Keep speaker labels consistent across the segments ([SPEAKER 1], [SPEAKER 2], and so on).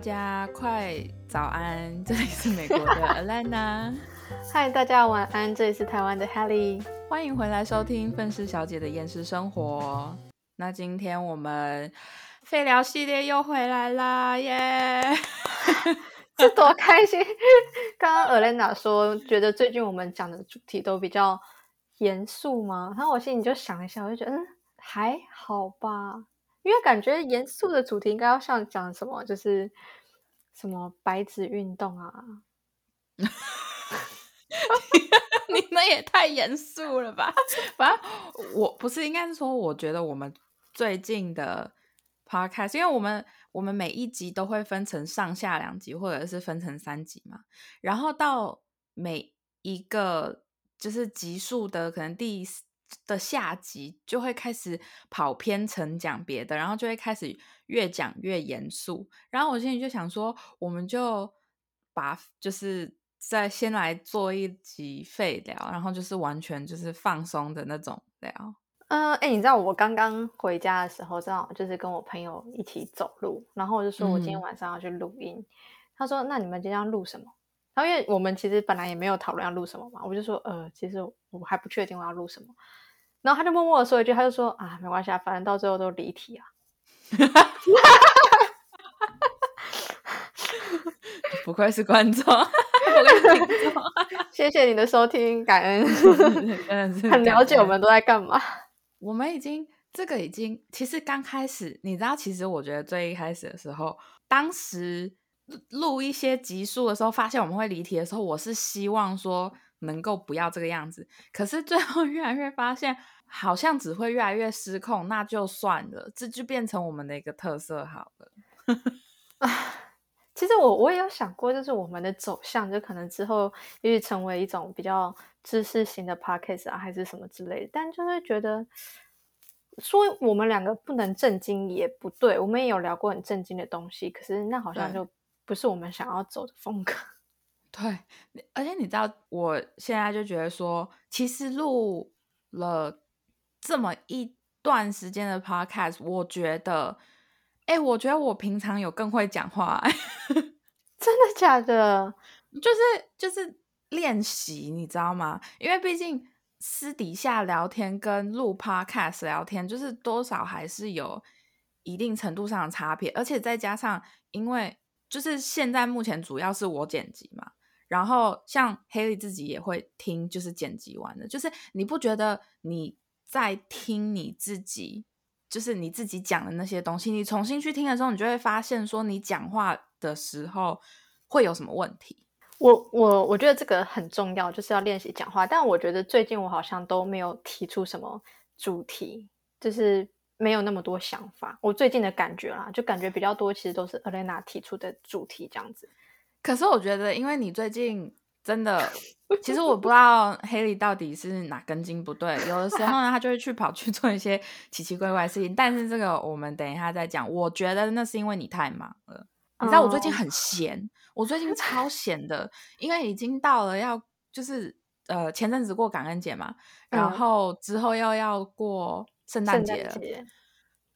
[SPEAKER 1] 家快早安，这里是美国的 Alana，
[SPEAKER 2] 嗨，大家晚安，这里是台湾的 Helly，
[SPEAKER 1] 欢迎回来收听愤世小姐的厌世生活。那今天我们废聊系列又回来啦，耶！
[SPEAKER 2] 这多开心！刚刚 Alana 说，觉得最近我们讲的主题都比较严肃吗？然后我心里就想一下，我就觉得，嗯，还好吧。因为感觉严肃的主题应该要像讲什么，就是什么白纸运动啊，
[SPEAKER 1] 你们也太严肃了吧？反正我不是，应该是说，我觉得我们最近的 podcast，因为我们我们每一集都会分成上下两集，或者是分成三集嘛，然后到每一个就是集数的可能第。的下集就会开始跑偏成讲别的，然后就会开始越讲越严肃。然后我心里就想说，我们就把就是再先来做一集废聊，然后就是完全就是放松的那种聊。
[SPEAKER 2] 嗯，哎，你知道我刚刚回家的时候，正好就是跟我朋友一起走路，然后我就说我今天晚上要去录音。他说：“那你们今天要录什么？”然后因为我们其实本来也没有讨论要录什么嘛，我就说：“呃，其实我还不确定我要录什么。”然后他就默默的说一句，他就说啊，没关系啊，反正到最后都离题啊。
[SPEAKER 1] 不愧是观众。
[SPEAKER 2] 谢谢你的收听，感恩，很了解我们都在干嘛。
[SPEAKER 1] 我们已经这个已经，其实刚开始，你知道，其实我觉得最一开始的时候，当时录一些集数的时候，发现我们会离题的时候，我是希望说。能够不要这个样子，可是最后越来越发现，好像只会越来越失控，那就算了，这就变成我们的一个特色好了。
[SPEAKER 2] 啊，其实我我也有想过，就是我们的走向，就可能之后也许成为一种比较知识型的 podcast 啊，还是什么之类的。但就是觉得说我们两个不能震惊也不对，我们也有聊过很震惊的东西，可是那好像就不是我们想要走的风格。
[SPEAKER 1] 对，而且你知道，我现在就觉得说，其实录了这么一段时间的 podcast，我觉得，哎，我觉得我平常有更会讲话，
[SPEAKER 2] 真的假的？
[SPEAKER 1] 就是就是练习，你知道吗？因为毕竟私底下聊天跟录 podcast 聊天，就是多少还是有一定程度上的差别，而且再加上，因为就是现在目前主要是我剪辑嘛。然后像 Haley 自己也会听，就是剪辑完的，就是你不觉得你在听你自己，就是你自己讲的那些东西，你重新去听的时候，你就会发现说你讲话的时候会有什么问题。
[SPEAKER 2] 我我我觉得这个很重要，就是要练习讲话。但我觉得最近我好像都没有提出什么主题，就是没有那么多想法。我最近的感觉啦，就感觉比较多，其实都是 Elena 提出的主题这样子。
[SPEAKER 1] 可是我觉得，因为你最近真的，其实我不知道黑莉到底是哪根筋不对。有的时候呢，他就会去跑去做一些奇奇怪怪的事情。但是这个我们等一下再讲。我觉得那是因为你太忙了。你知道我最近很闲，我最近超闲的，因为已经到了要就是呃前阵子过感恩节嘛，然后之后又要过圣诞节了。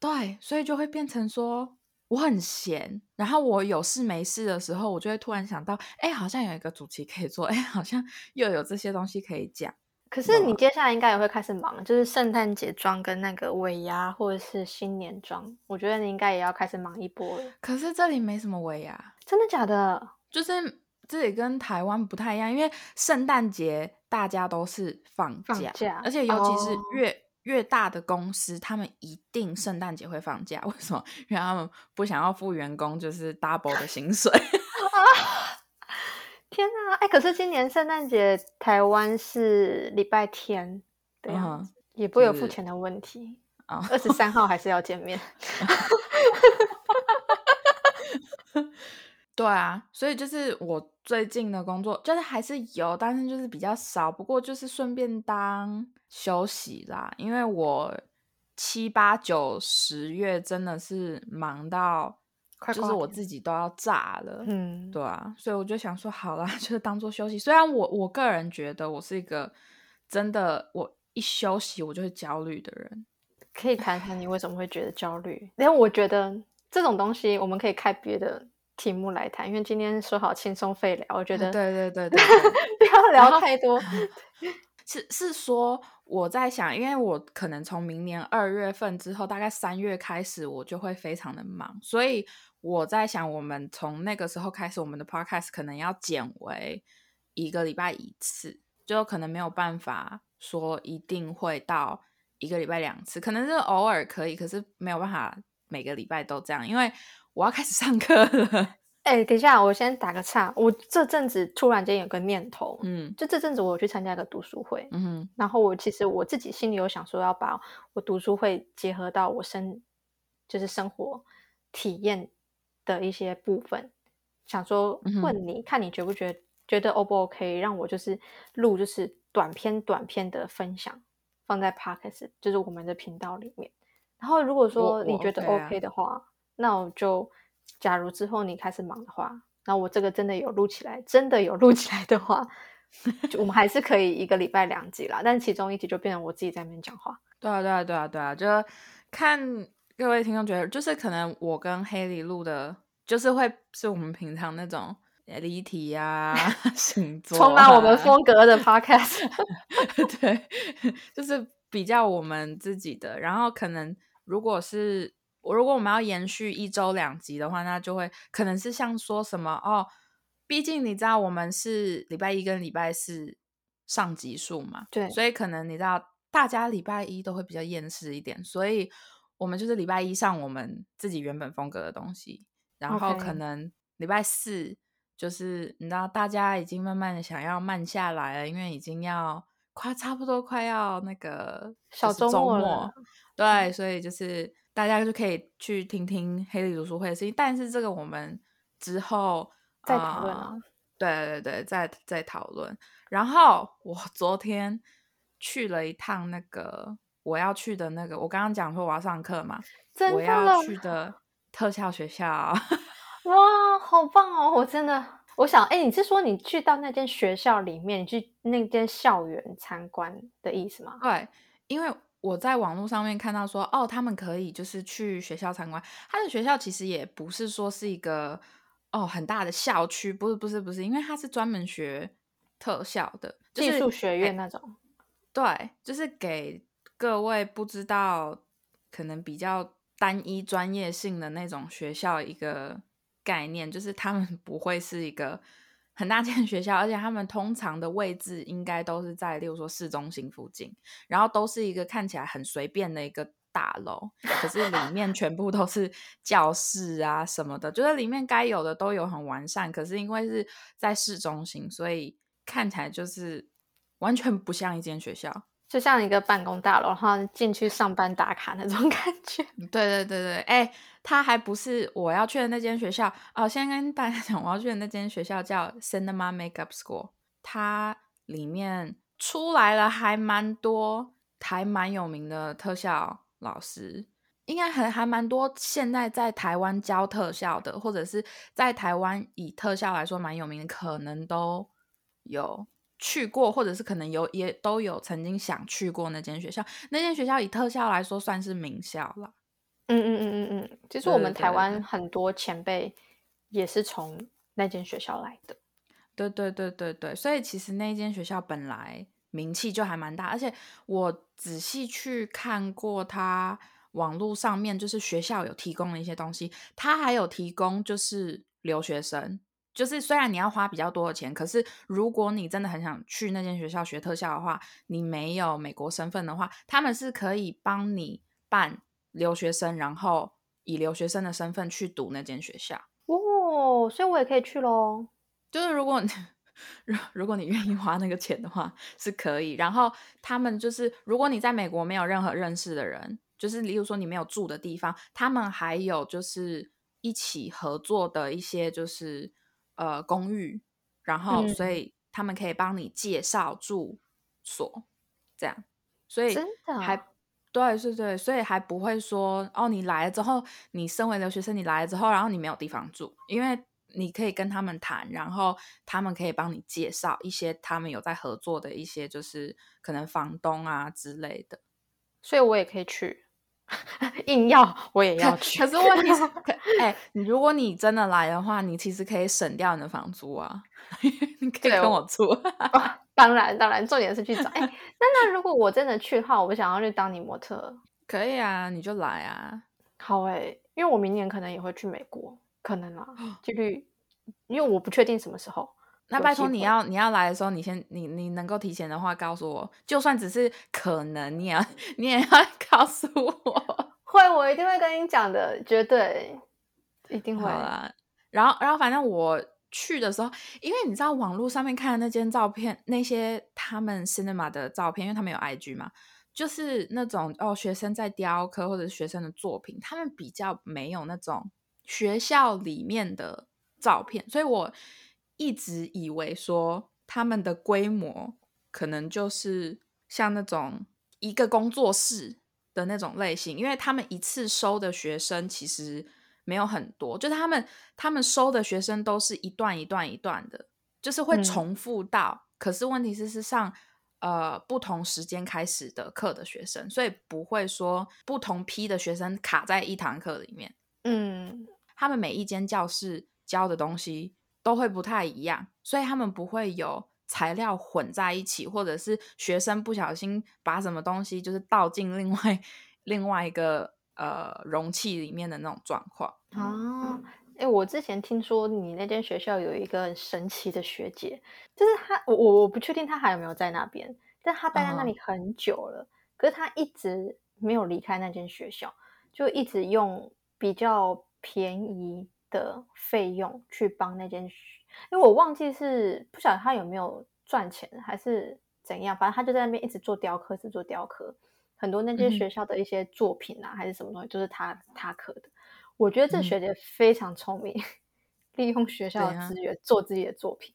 [SPEAKER 1] 对，所以就会变成说。我很闲，然后我有事没事的时候，我就会突然想到，哎，好像有一个主题可以做，哎，好像又有这些东西可以讲。
[SPEAKER 2] 可是你接下来应该也会开始忙，就是圣诞节装跟那个尾牙或者是新年装，我觉得你应该也要开始忙一波了。
[SPEAKER 1] 可是这里没什么尾牙，
[SPEAKER 2] 真的假的？
[SPEAKER 1] 就是这里跟台湾不太一样，因为圣诞节大家都是放假，而且尤其是越。越大的公司，他们一定圣诞节会放假。为什么？因为他们不想要付员工就是 double 的薪水。
[SPEAKER 2] 天哪！哎，可是今年圣诞节台湾是礼拜天，对啊，也不会有付钱的问题啊。二十三号还是要见面。
[SPEAKER 1] 对啊，所以就是我最近的工作，就是还是有，但是就是比较少。不过就是顺便当休息啦，因为我七八九十月真的是忙到，就是我自己都要炸了。嗯，对啊，所以我就想说，好啦，就是当做休息。虽然我我个人觉得我是一个真的，我一休息我就会焦虑的人。
[SPEAKER 2] 可以谈谈你为什么会觉得焦虑？因为我觉得这种东西我们可以开别的。题目来谈，因为今天说好轻松废聊，我觉得
[SPEAKER 1] 对对对对，
[SPEAKER 2] 不要聊太多。
[SPEAKER 1] 是是说我在想，因为我可能从明年二月份之后，大概三月开始，我就会非常的忙，所以我在想，我们从那个时候开始，我们的 podcast 可能要减为一个礼拜一次，就可能没有办法说一定会到一个礼拜两次，可能是偶尔可以，可是没有办法每个礼拜都这样，因为我要开始上课了。
[SPEAKER 2] 哎，等一下，我先打个岔。我这阵子突然间有个念头，
[SPEAKER 1] 嗯，
[SPEAKER 2] 就这阵子我有去参加一个读书会，
[SPEAKER 1] 嗯，
[SPEAKER 2] 然后我其实我自己心里有想说，要把我读书会结合到我生，就是生活体验的一些部分，想说问你看你觉不觉觉得 O 不 OK，让我就是录就是短篇短篇的分享放在 Podcast，就是我们的频道里面。然后如果说你觉得 OK 的话，那我就。假如之后你开始忙的话，那我这个真的有录起来，真的有录起来的话，我们还是可以一个礼拜两集啦。但其中一集就变成我自己在那边讲话。
[SPEAKER 1] 对啊，对啊，对啊，对啊，就看各位听众觉得，就是可能我跟黑里录的，就是会是我们平常那种离题呀、星座，
[SPEAKER 2] 充满我们风格的 podcast。
[SPEAKER 1] 对，就是比较我们自己的。然后可能如果是。我如果我们要延续一周两集的话，那就会可能是像说什么哦，毕竟你知道我们是礼拜一跟礼拜四上集数嘛，
[SPEAKER 2] 对，
[SPEAKER 1] 所以可能你知道大家礼拜一都会比较厌世一点，所以我们就是礼拜一上我们自己原本风格的东西，然后可能礼拜四就是你知道大家已经慢慢的想要慢下来了，因为已经要快差不多快要那个
[SPEAKER 2] 小周
[SPEAKER 1] 末
[SPEAKER 2] 了，
[SPEAKER 1] 对，所以就是。大家就可以去听听黑利读书会的事情，但是这个我们之后
[SPEAKER 2] 再讨论啊。
[SPEAKER 1] 对对对，再再讨论。然后我昨天去了一趟那个我要去的那个，我刚刚讲说我要上课嘛，我要去的特效学校。
[SPEAKER 2] 哇，好棒哦！我真的，我想，哎，你是说你去到那间学校里面，去那间校园参观的意思吗？
[SPEAKER 1] 对，因为。我在网络上面看到说，哦，他们可以就是去学校参观。他的学校其实也不是说是一个哦很大的校区，不是不是不是，因为他是专门学特效的
[SPEAKER 2] 技术学院那种。
[SPEAKER 1] 对，就是给各位不知道可能比较单一专业性的那种学校一个概念，就是他们不会是一个。很大间学校，而且他们通常的位置应该都是在，例如说市中心附近，然后都是一个看起来很随便的一个大楼，可是里面全部都是教室啊什么的，就是里面该有的都有很完善，可是因为是在市中心，所以看起来就是完全不像一间学校。
[SPEAKER 2] 就像一个办公大楼，然后进去上班打卡那种 感觉。
[SPEAKER 1] 对对对对，哎，他还不是我要去的那间学校哦。先跟大家 讲，我要去的那间学校叫 Cinema Makeup School，它里面出来了还蛮多，还蛮有名的特效老师，应该还还蛮多。现在在台湾教特效的，或者是在台湾以特效来说蛮有名的，可能都有。去过，或者是可能有也都有曾经想去过那间学校。那间学校以特效来说算是名校了。
[SPEAKER 2] 嗯嗯嗯嗯嗯，其实我们台湾很多前辈也是从那间学校来的。
[SPEAKER 1] 对对对对对，所以其实那间学校本来名气就还蛮大，而且我仔细去看过他网络上面就是学校有提供的一些东西，他还有提供就是留学生。就是虽然你要花比较多的钱，可是如果你真的很想去那间学校学特效的话，你没有美国身份的话，他们是可以帮你办留学生，然后以留学生的身份去读那间学校。
[SPEAKER 2] 哦，所以我也可以去喽。
[SPEAKER 1] 就是如果 如如果你愿意花那个钱的话，是可以。然后他们就是，如果你在美国没有任何认识的人，就是例如说你没有住的地方，他们还有就是一起合作的一些就是。呃，公寓，然后所以他们可以帮你介绍住所，这样，所以还对，对对，所以还不会说哦，你来了之后，你身为留学生，你来了之后，然后你没有地方住，因为你可以跟他们谈，然后他们可以帮你介绍一些他们有在合作的一些，就是可能房东啊之类的，
[SPEAKER 2] 所以我也可以去。硬要我也要去。
[SPEAKER 1] 可是问题是，哎，你如果你真的来的话，你其实可以省掉你的房租啊，你可以跟我住。
[SPEAKER 2] 当然，当然，重点是去找。哎，那那如果我真的去的话，我想要去当你模特，
[SPEAKER 1] 可以啊，你就来啊。
[SPEAKER 2] 好哎，因为我明年可能也会去美国，可能啊，几率，因为我不确定什么时候。
[SPEAKER 1] 那拜托你要你要来的时候，你先你你能够提前的话告诉我，就算只是可能，你要你也要告诉我。
[SPEAKER 2] 会，我一定会跟你讲的，绝对一定会。
[SPEAKER 1] 然后然后反正我去的时候，因为你知道网络上面看的那间照片，那些他们 cinema 的照片，因为他们有 IG 嘛。就是那种哦，学生在雕刻或者学生的作品，他们比较没有那种学校里面的照片，所以我一直以为说他们的规模可能就是像那种一个工作室的那种类型，因为他们一次收的学生其实没有很多，就是他们他们收的学生都是一段一段一段的，就是会重复到，可是问题是是上。呃，不同时间开始的课的学生，所以不会说不同批的学生卡在一堂课里面。
[SPEAKER 2] 嗯，
[SPEAKER 1] 他们每一间教室教的东西都会不太一样，所以他们不会有材料混在一起，或者是学生不小心把什么东西就是倒进另外另外一个呃容器里面的那种状况
[SPEAKER 2] 哦。哎，我之前听说你那间学校有一个很神奇的学姐，就是她，我我我不确定她还有没有在那边，但她待在那里很久了，可是她一直没有离开那间学校，就一直用比较便宜的费用去帮那间，因为我忘记是不晓得他有没有赚钱还是怎样，反正他就在那边一直做雕刻，是做雕刻，很多那间学校的一些作品啊，还是什么东西，就是他他刻的。我觉得这学姐非常聪明，利用学校的资源做自己的作品。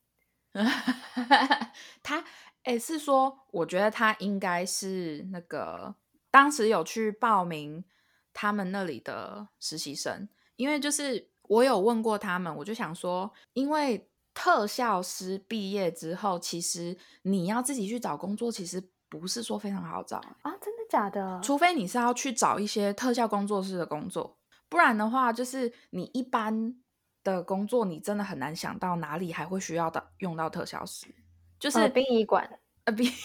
[SPEAKER 1] 他哎，是说，我觉得他应该是那个当时有去报名他们那里的实习生，因为就是我有问过他们，我就想说，因为特效师毕业之后，其实你要自己去找工作，其实不是说非常好找
[SPEAKER 2] 啊，真的假的？
[SPEAKER 1] 除非你是要去找一些特效工作室的工作。不然的话，就是你一般的工作，你真的很难想到哪里还会需要到用到特效师，就是
[SPEAKER 2] 殡仪馆
[SPEAKER 1] 啊，殡。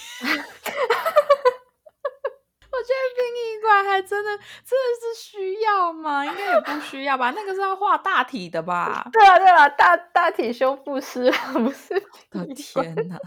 [SPEAKER 1] 我觉得殡仪馆还真的真的是需要吗？应该也不需要吧？那个是要画大体的吧？
[SPEAKER 2] 对啊，对啊，大大体修复师不是？
[SPEAKER 1] 的天哪！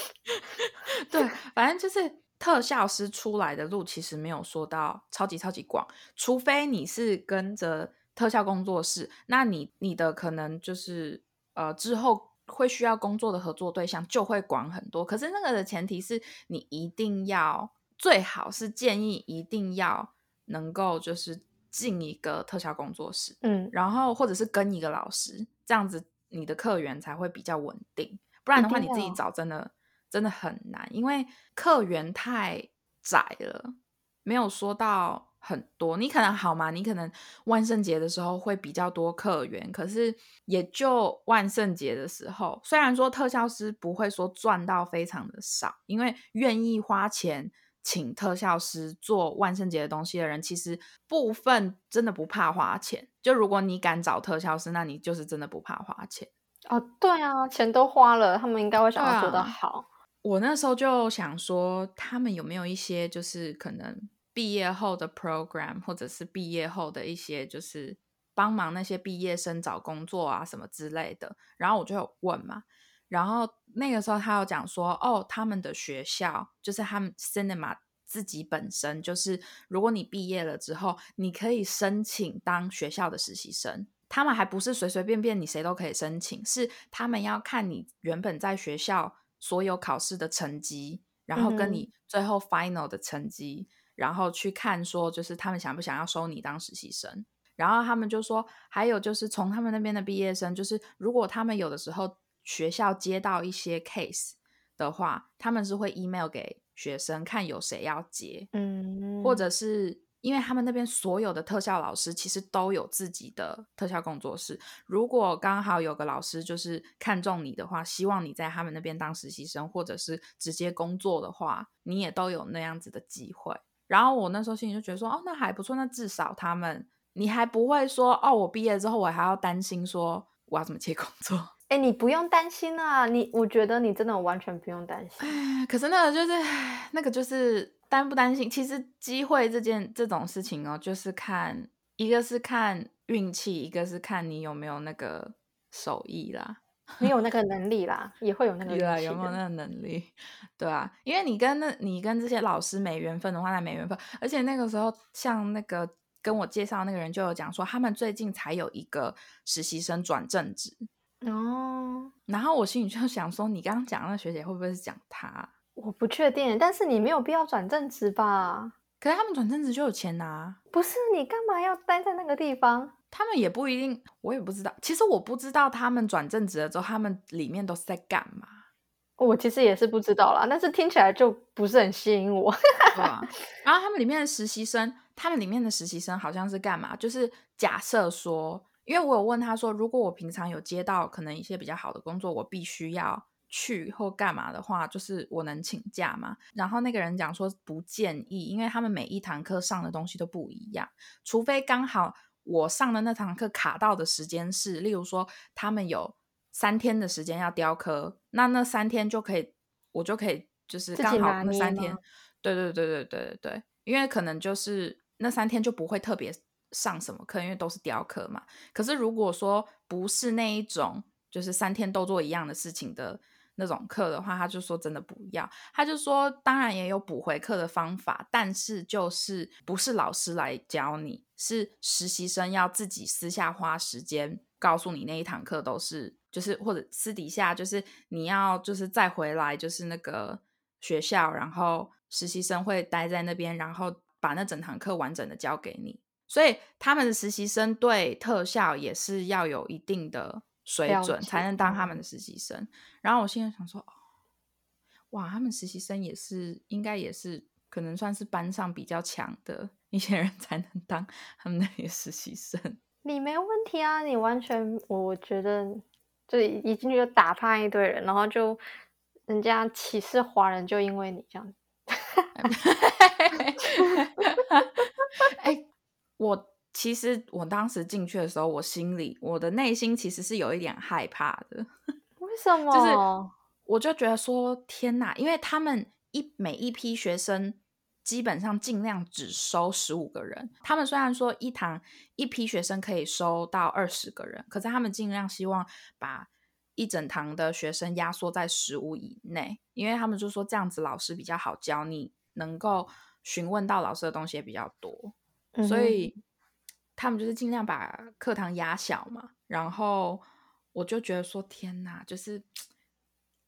[SPEAKER 1] 对，反正就是。特效师出来的路其实没有说到超级超级广，除非你是跟着特效工作室，那你你的可能就是呃之后会需要工作的合作对象就会广很多。可是那个的前提是你一定要最好是建议一定要能够就是进一个特效工作室，
[SPEAKER 2] 嗯，
[SPEAKER 1] 然后或者是跟一个老师，这样子你的客源才会比较稳定。不然的话你自己找真的。真的很难，因为客源太窄了，没有说到很多。你可能好吗？你可能万圣节的时候会比较多客源，可是也就万圣节的时候，虽然说特效师不会说赚到非常的少，因为愿意花钱请特效师做万圣节的东西的人，其实部分真的不怕花钱。就如果你敢找特效师，那你就是真的不怕花钱
[SPEAKER 2] 哦。对啊，钱都花了，他们应该会想要做得好。
[SPEAKER 1] 我那时候就想说，他们有没有一些就是可能毕业后的 program，或者是毕业后的一些就是帮忙那些毕业生找工作啊什么之类的。然后我就有问嘛，然后那个时候他有讲说，哦，他们的学校就是他们 cinema 自己本身就是，如果你毕业了之后，你可以申请当学校的实习生。他们还不是随随便便你谁都可以申请，是他们要看你原本在学校。所有考试的成绩，然后跟你最后 final 的成绩，然后去看说，就是他们想不想要收你当实习生。然后他们就说，还有就是从他们那边的毕业生，就是如果他们有的时候学校接到一些 case 的话，他们是会 email 给学生看有谁要接，
[SPEAKER 2] 嗯，
[SPEAKER 1] 或者是。因为他们那边所有的特效老师其实都有自己的特效工作室。如果刚好有个老师就是看中你的话，希望你在他们那边当实习生，或者是直接工作的话，你也都有那样子的机会。然后我那时候心里就觉得说，哦，那还不错，那至少他们你还不会说，哦，我毕业之后我还要担心说我要怎么接工作。
[SPEAKER 2] 哎，你不用担心啊，你我觉得你真的完全不用担心。
[SPEAKER 1] 哎，可是那个就是那个就是担不担心，其实机会这件这种事情哦，就是看一个是看运气，一个是看你有没有那个手艺啦。
[SPEAKER 2] 你有那 个能力啦，也会有那个
[SPEAKER 1] 对啊，有没有那个能力？对啊，因为你跟那你跟这些老师没缘分的话，那没缘分。而且那个时候，像那个跟我介绍那个人就有讲说，他们最近才有一个实习生转正职
[SPEAKER 2] 哦。
[SPEAKER 1] 然后我心里就想说，你刚刚讲那学姐会不会是讲他？
[SPEAKER 2] 我不确定，但是你没有必要转正职吧？
[SPEAKER 1] 可是他们转正职就有钱拿，
[SPEAKER 2] 不是？你干嘛要待在那个地方？
[SPEAKER 1] 他们也不一定，我也不知道。其实我不知道他们转正职了之后，他们里面都是在干嘛。
[SPEAKER 2] 我其实也是不知道啦，但是听起来就不是很吸引我。
[SPEAKER 1] 对啊。然后他们里面的实习生，他们里面的实习生好像是干嘛？就是假设说，因为我有问他说，如果我平常有接到可能一些比较好的工作，我必须要去或干嘛的话，就是我能请假吗？然后那个人讲说不建议，因为他们每一堂课上的东西都不一样，除非刚好。我上的那堂课卡到的时间是，例如说他们有三天的时间要雕刻，那那三天就可以，我就可以就是刚好那三天，对对对对对对对，因为可能就是那三天就不会特别上什么课，因为都是雕刻嘛。可是如果说不是那一种，就是三天都做一样的事情的。那种课的话，他就说真的不要。他就说，当然也有补回课的方法，但是就是不是老师来教你，是实习生要自己私下花时间告诉你那一堂课都是，就是或者私底下就是你要就是再回来就是那个学校，然后实习生会待在那边，然后把那整堂课完整的教给你。所以他们的实习生对特效也是要有一定的。水准才能当他们的实习生。然后我现在想说，哇，他们实习生也是应该也是可能算是班上比较强的一些人 才能当他们那里的实习生。
[SPEAKER 2] 你没问题啊，你完全我觉得就一进去就打趴一堆人，然后就人家歧视华人，就因为你这样。
[SPEAKER 1] 哎，我。其实我当时进去的时候，我心里我的内心其实是有一点害怕的。
[SPEAKER 2] 为什么？
[SPEAKER 1] 就是我就觉得说天哪，因为他们一每一批学生基本上尽量只收十五个人。他们虽然说一堂一批学生可以收到二十个人，可是他们尽量希望把一整堂的学生压缩在十五以内，因为他们就说这样子老师比较好教，你能够询问到老师的东西也比较多，所以。他们就是尽量把课堂压小嘛，然后我就觉得说天哪，就是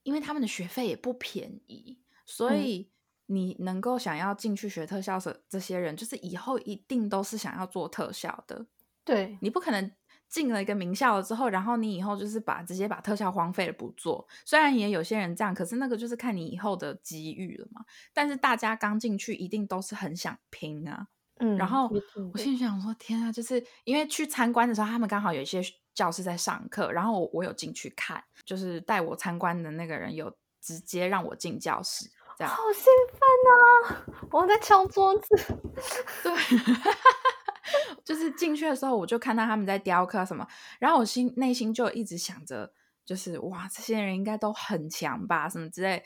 [SPEAKER 1] 因为他们的学费也不便宜，所以你能够想要进去学特效的这些人，就是以后一定都是想要做特效的。
[SPEAKER 2] 对
[SPEAKER 1] 你不可能进了一个名校了之后，然后你以后就是把直接把特效荒废了不做。虽然也有些人这样，可是那个就是看你以后的机遇了嘛。但是大家刚进去一定都是很想拼啊。
[SPEAKER 2] 嗯，
[SPEAKER 1] 然后我心里想说，天啊，就是因为去参观的时候，他们刚好有一些教室在上课，然后我我有进去看，就是带我参观的那个人有直接让我进教室，这样
[SPEAKER 2] 好兴奋啊！我在敲桌子，
[SPEAKER 1] 对，就是进去的时候我就看到他们在雕刻什么，然后我心内心就一直想着，就是哇，这些人应该都很强吧，什么之类。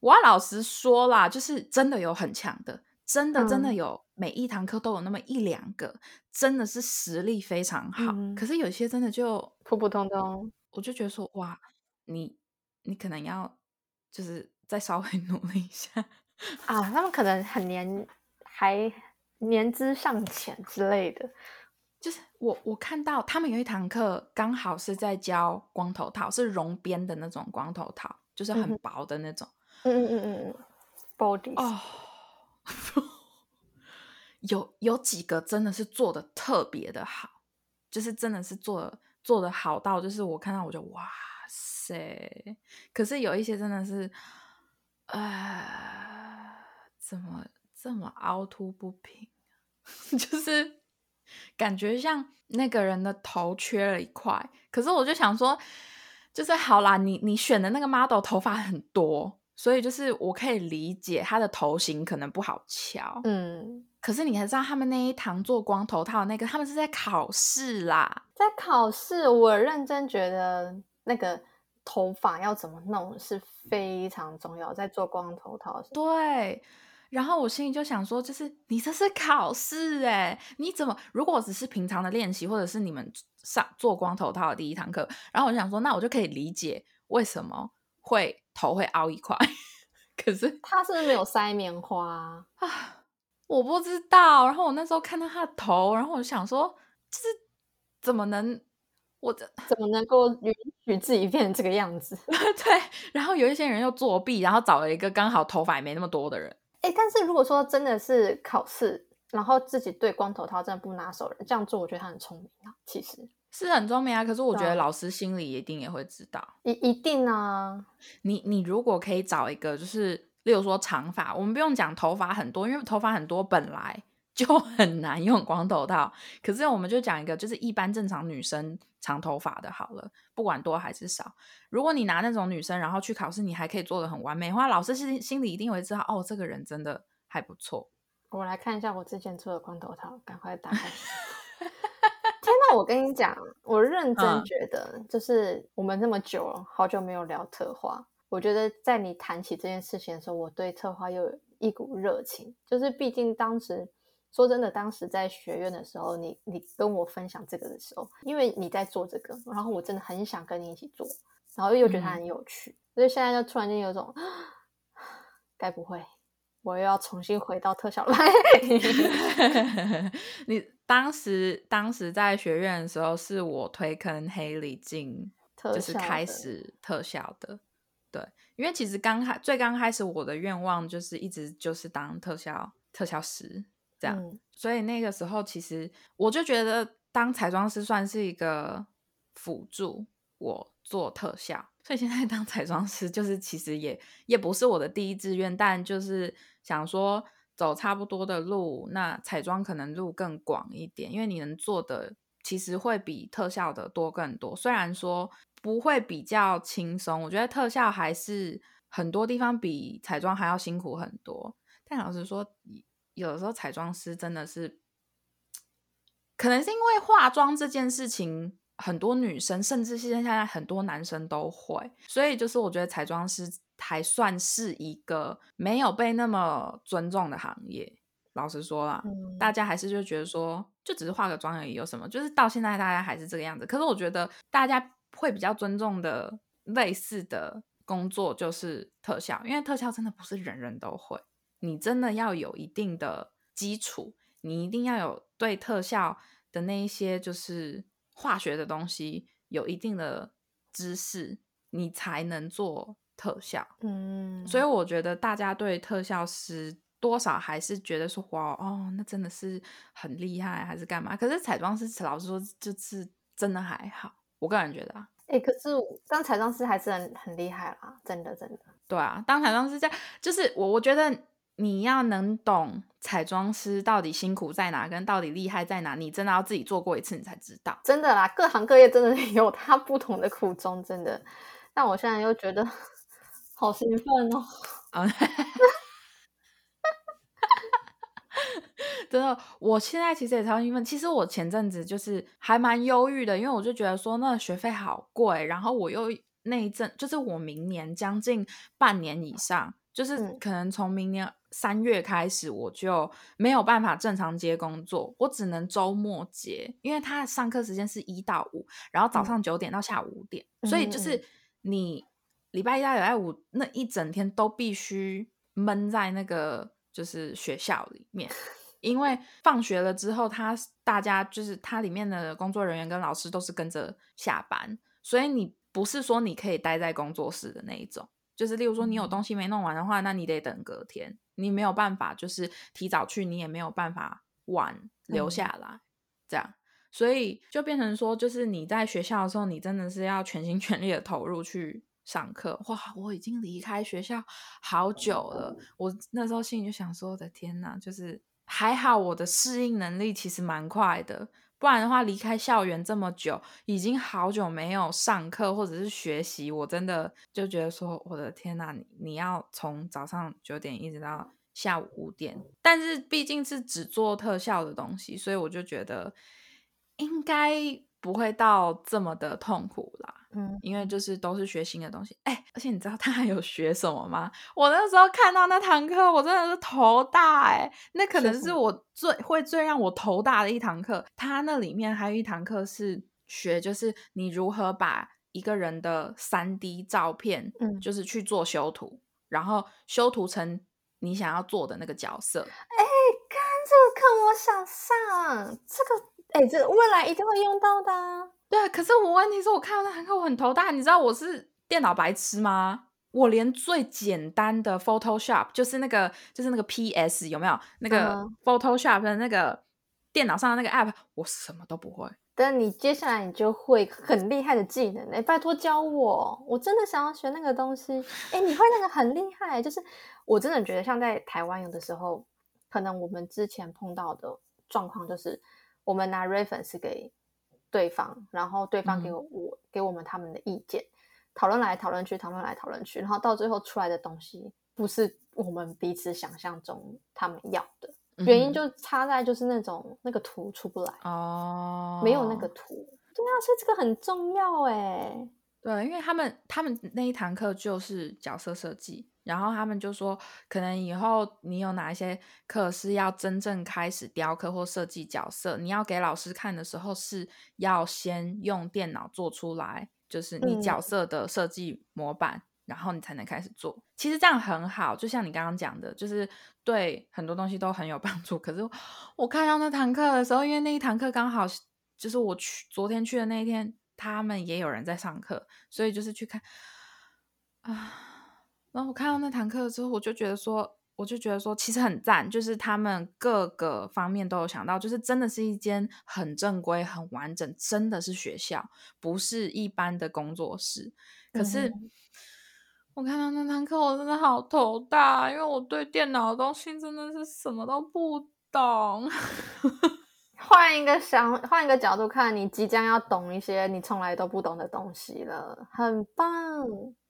[SPEAKER 1] 我要老实说啦，就是真的有很强的。真的真的有每一堂课都有那么一两个，真的是实力非常好。可是有些真的就
[SPEAKER 2] 普普通通，
[SPEAKER 1] 我就觉得说哇，你你可能要就是再稍微 努力一下
[SPEAKER 2] 啊。他们可能很年还年资尚浅之类的。
[SPEAKER 1] 就是我我看到他们有一堂课刚好是在教光头套，是绒边的那种光头套，就是很薄的那种。
[SPEAKER 2] 嗯嗯嗯嗯嗯，body
[SPEAKER 1] 哦。有有几个真的是做的特别的好，就是真的是做做的好到，就是我看到我就哇塞！可是有一些真的是，呃，怎么这么凹凸不平？就是感觉像那个人的头缺了一块。可是我就想说，就是好啦，你你选的那个 model 头发很多。所以就是我可以理解他的头型可能不好敲，
[SPEAKER 2] 嗯，
[SPEAKER 1] 可是你还知道他们那一堂做光头套那个，他们是在考试啦，
[SPEAKER 2] 在考试，我认真觉得那个头发要怎么弄是非常重要，在做光头套。
[SPEAKER 1] 对。然后我心里就想说，就是你这是考试哎，你怎么如果只是平常的练习，或者是你们上做光头套的第一堂课，然后我就想说，那我就可以理解为什么会头会凹一块。可是
[SPEAKER 2] 他是不是没有塞棉花
[SPEAKER 1] 啊？我不知道。然后我那时候看到他的头，然后我就想说，就是怎么能我的
[SPEAKER 2] 怎么能够允许自己变成这个样子？
[SPEAKER 1] 对。然后有一些人又作弊，然后找了一个刚好头发也没那么多的人。
[SPEAKER 2] 哎，但是如果说真的是考试，然后自己对光头套真的不拿手人这样做，我觉得他很聪明啊，其实
[SPEAKER 1] 是很聪明啊。可是我觉得老师心里一定也会知道，
[SPEAKER 2] 一一定啊。
[SPEAKER 1] 你你如果可以找一个，就是例如说长发，我们不用讲头发很多，因为头发很多本来。就很难用光头套，可是我们就讲一个，就是一般正常女生长头发的好了，不管多还是少。如果你拿那种女生，然后去考试，你还可以做的很完美的话，老师心心里一定会知道，哦，这个人真的还不错。
[SPEAKER 2] 我来看一下我之前做的光头套，赶快打开。我跟你讲，我认真觉得，就是我们这么久了，好久没有聊策划，我觉得在你谈起这件事情的时候，我对策划又有一股热情，就是毕竟当时。说真的，当时在学院的时候，你你跟我分享这个的时候，因为你在做这个，然后我真的很想跟你一起做，然后又觉得它很有趣，所以现在就突然间有种，该不会我又要重新回到特效来？
[SPEAKER 1] 你当时当时在学院的时候，是我推坑黑里进，就是开始特效的，对，因为其实刚开最刚开始我的愿望就是一直就是当特效特效师。这样，所以那个时候其实我就觉得当彩妆师算是一个辅助我做特效，所以现在当 彩妆师就是其实也也不是我的第一志愿，但就是想说走差不多的路，那彩妆可能路更广一点，因为你能做的其实会比特效的多更多。虽然说不会比较轻松，我觉得特效还是很多地方比彩妆还要辛苦很多，但老实说。有的时候彩妆师真的是，可能是因为化妆这件事情，很多女生甚至是现在很多男生都会，所以就是我觉得彩妆师还算是一个没有被那么尊重的行业。老实说啦，大家还是就觉得说，就只是化个妆而已，有什么？就是到现在大家还是这个样子。可是我觉得大家会比较尊重的类似的工作就是特效，因为特效真的不是人人都会。你真的要有一定的基础，你一定要有对特效的那一些就是化学的东西有一定的知识，你才能做特效。嗯，所以我觉得大家对特效师多少还是觉得说哇哦，那真的是很厉害，还是干嘛？可是彩妆师老实说，这次真的还好，我个人觉得啊。
[SPEAKER 2] 哎，可是当彩妆师还是很很厉害啦，真的真的。
[SPEAKER 1] 对啊，当彩妆师在就是我我觉得。你要能懂彩妆师到底辛苦在哪，跟到底厉害在哪，你真的要自己做过一次，你才知道。
[SPEAKER 2] 真的啦，各行各业真的 有它不同的苦衷，真的。但我现在又觉得好兴奋哦！啊，
[SPEAKER 1] 真的，我现在其实也超兴奋。其实我前阵子就是还蛮忧郁的，因为我就觉得说那学费好贵，然后我又那一阵就是我明年将近半年以上。就是可能从明年三月开始，我就没有办法正常接工作，我只能周末接，因为他上课时间是一到五，然后早上九点到下午五点，所以就是你礼拜一到礼拜五那一整天都必须闷在那个就是学校里面，因为放学了之后，他大家就是他里面的工作人员跟老师都是跟着下班，所以你不是说你可以待在工作室的那一种。就是，例如说，你有东西没弄完的话，那你得等隔天，你没有办法，就是提早去，你也没有办法晚留下来，这样，所以就变成说，就是你在学校的时候，你真的是要全心全力的投入去上课。哇，我已经离开学校好久了，我那时候心里就想说，我的天呐，就是还好我的适应能力其实蛮快的。不然的话，离开校园这么久，已经好久没有上课或者是学习，我真的就觉得说，我的天呐，你你要从早上九点一直到下午五点，但是毕竟是只做特效的东西，所以我就觉得应该不会到这么的痛苦啦。
[SPEAKER 2] 嗯，
[SPEAKER 1] 因为就是都是学新的东西，哎，而且你知道他还有学什么吗？我那时候看到那堂课，我真的是头大哎，那可能是我最会最让我头大的一堂课。他那里面还有一堂课是学，就是你如何把一个人的三 D 照片，
[SPEAKER 2] 嗯，
[SPEAKER 1] 就是去做修图，然后修图成你想要做的那个角色。
[SPEAKER 2] 哎，看这个课我想上，这个哎，这未来一定会用到的。
[SPEAKER 1] 对啊，可是我问题是我看到那堂课我很头大，你知道我是电脑白痴吗？我连最简单的 Photoshop，就是那个就是那个 PS 有没有那个 Photoshop 的那个电脑上的那个 App，我什么都不会。
[SPEAKER 2] 但你接下来你就会很厉害的技能哎，拜托教我，我真的想要学那个东西。哎，你会那个很厉害，就是我真的觉得像在台湾有的时候，可能我们之前碰到的状况就是我们拿 reference 给。对方，然后对方给我我给我们他们的意见，讨论来讨论去，讨论来讨论去，然后到最后出来的东西不是我们彼此想象中他们要的，原因就差在就是那种那个图出不来
[SPEAKER 1] 哦，
[SPEAKER 2] 没有那个图，对啊，所以这个很重要哎，
[SPEAKER 1] 对，因为他们他们那一堂课就是角色设计。然后他们就说，可能以后你有哪一些课是要真正开始雕刻或设计角色，你要给老师看的时候，是要先用电脑做出来，就是你角色的设计模板，然后你才能开始做。其实这样很好，就像你刚刚讲的，就是对很多东西都很有帮助。可是我看到那堂课的时候，因为那一堂课刚好就是我去昨天去的那一天，他们也有人在上课，所以就是去看啊。然后我看到那堂课之后，我就觉得说，我就觉得说，其实很赞，就是他们各个方面都有想到，就是真的是一间很正规、很完整，真的是学校，不是一般的工作室。可是我看到那堂课，我真的好头大，因为我对电脑的东西真的是什么都不懂。
[SPEAKER 2] 换一个想，换一个角度看，你即将要懂一些你从来都不懂的东西了，很棒。